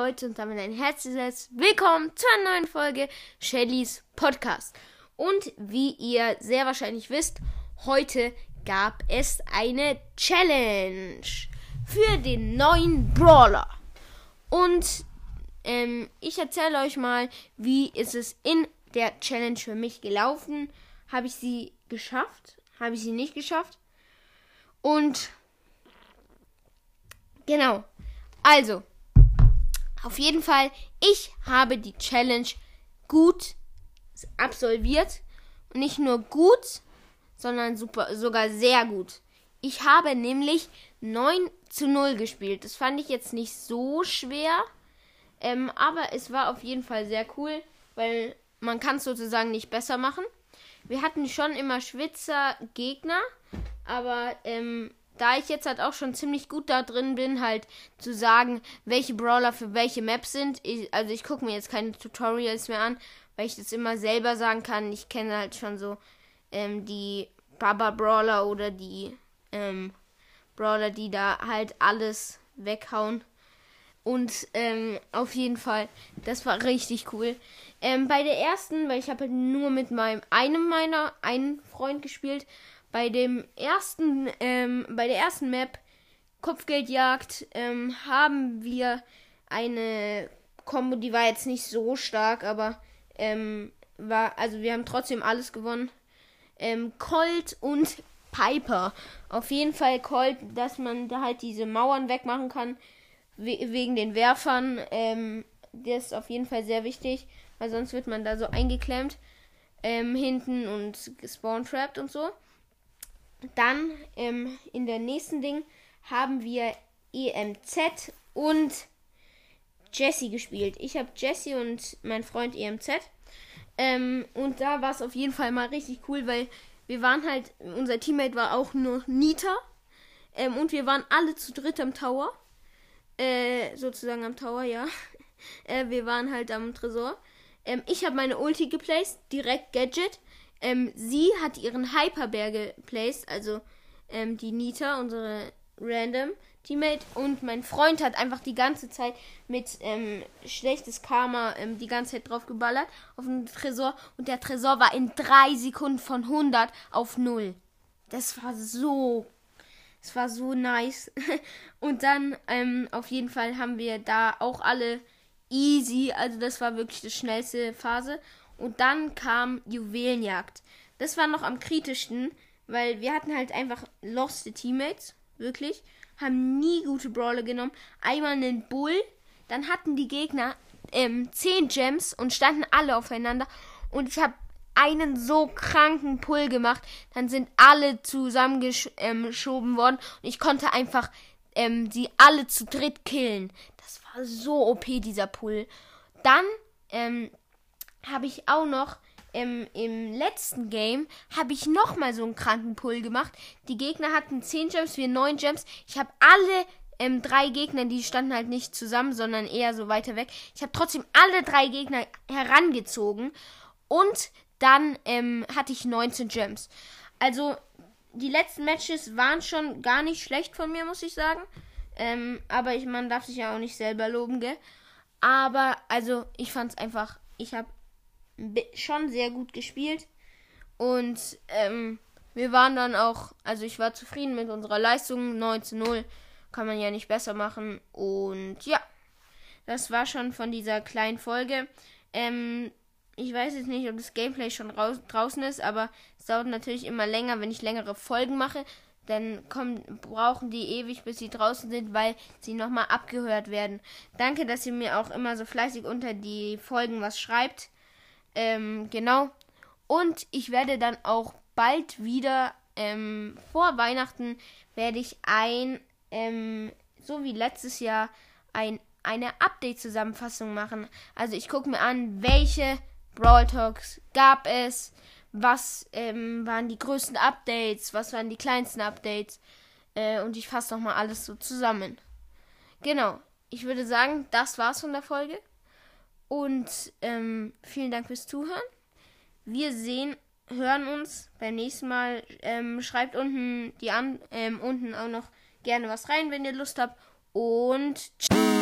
Leute und damit ein herzliches Willkommen zu einer neuen Folge Shellys Podcast. Und wie ihr sehr wahrscheinlich wisst, heute gab es eine Challenge für den neuen Brawler. Und ähm, ich erzähle euch mal, wie ist es in der Challenge für mich gelaufen. Habe ich sie geschafft? Habe ich sie nicht geschafft? Und genau. Also, auf jeden Fall, ich habe die Challenge gut absolviert. Und nicht nur gut, sondern super, sogar sehr gut. Ich habe nämlich 9 zu 0 gespielt. Das fand ich jetzt nicht so schwer. Ähm, aber es war auf jeden Fall sehr cool, weil man kann es sozusagen nicht besser machen. Wir hatten schon immer Schwitzer Gegner, aber ähm, da ich jetzt halt auch schon ziemlich gut da drin bin, halt zu sagen, welche Brawler für welche Maps sind. Ich, also ich gucke mir jetzt keine Tutorials mehr an, weil ich das immer selber sagen kann. Ich kenne halt schon so ähm, die Baba Brawler oder die ähm, Brawler, die da halt alles weghauen. Und ähm, auf jeden Fall, das war richtig cool. Ähm, bei der ersten, weil ich habe halt nur mit meinem einem meiner einen Freund gespielt, bei dem ersten, ähm, bei der ersten Map Kopfgeldjagd ähm, haben wir eine Combo, die war jetzt nicht so stark, aber ähm, war, also wir haben trotzdem alles gewonnen. Ähm, Colt und Piper. Auf jeden Fall Colt, dass man da halt diese Mauern wegmachen kann we wegen den Werfern. Ähm, das ist auf jeden Fall sehr wichtig, weil sonst wird man da so eingeklemmt ähm, hinten und gespawn trapped und so. Dann ähm, in der nächsten Ding haben wir EMZ und Jesse gespielt. Ich habe Jesse und mein Freund EMZ. Ähm, und da war es auf jeden Fall mal richtig cool, weil wir waren halt, unser Teammate war auch nur Nita. Ähm, und wir waren alle zu dritt am Tower. Äh, sozusagen am Tower, ja. äh, wir waren halt am Tresor. Ähm, ich habe meine Ulti geplaced, direkt Gadget. Ähm, sie hat ihren Hyperbär geplaced, also ähm, die Nita, unsere random Teammate. Und mein Freund hat einfach die ganze Zeit mit ähm, schlechtes Karma ähm, die ganze Zeit drauf geballert auf den Tresor. Und der Tresor war in drei Sekunden von 100 auf 0. Das war so. Es war so nice. und dann, ähm, auf jeden Fall haben wir da auch alle easy. Also das war wirklich die schnellste Phase. Und dann kam Juwelenjagd. Das war noch am kritischsten, weil wir hatten halt einfach loste Teammates, wirklich. Haben nie gute Brawler genommen. Einmal einen Bull, dann hatten die Gegner ähm, 10 Gems und standen alle aufeinander. Und ich habe einen so kranken Pull gemacht. Dann sind alle zusammengeschoben worden. Und ich konnte einfach ähm, sie alle zu dritt killen. Das war so OP, dieser Pull. Dann ähm, habe ich auch noch im, im letzten Game habe ich noch mal so einen kranken Pull gemacht. Die Gegner hatten 10 Gems, wir 9 Gems. Ich habe alle ähm, drei Gegner, die standen halt nicht zusammen, sondern eher so weiter weg. Ich habe trotzdem alle drei Gegner herangezogen und dann ähm, hatte ich 19 Gems. Also die letzten Matches waren schon gar nicht schlecht von mir, muss ich sagen. Ähm, aber ich, man darf sich ja auch nicht selber loben, gell? Aber also ich fand es einfach, ich habe schon sehr gut gespielt. Und ähm, wir waren dann auch, also ich war zufrieden mit unserer Leistung. 19-0 kann man ja nicht besser machen. Und ja, das war schon von dieser kleinen Folge. Ähm, ich weiß jetzt nicht, ob das Gameplay schon raus, draußen ist, aber es dauert natürlich immer länger, wenn ich längere Folgen mache. Dann kommen, brauchen die ewig, bis sie draußen sind, weil sie nochmal abgehört werden. Danke, dass ihr mir auch immer so fleißig unter die Folgen was schreibt. Ähm, genau. Und ich werde dann auch bald wieder ähm, vor Weihnachten werde ich ein, ähm, so wie letztes Jahr, ein, eine Update-Zusammenfassung machen. Also ich gucke mir an, welche Brawl Talks gab es, was ähm, waren die größten Updates, was waren die kleinsten Updates. Äh, und ich fasse nochmal alles so zusammen. Genau. Ich würde sagen, das war's von der Folge. Und ähm, vielen Dank fürs Zuhören. Wir sehen, hören uns beim nächsten Mal. Ähm, schreibt unten die an, ähm, unten auch noch gerne was rein, wenn ihr Lust habt. Und tschüss.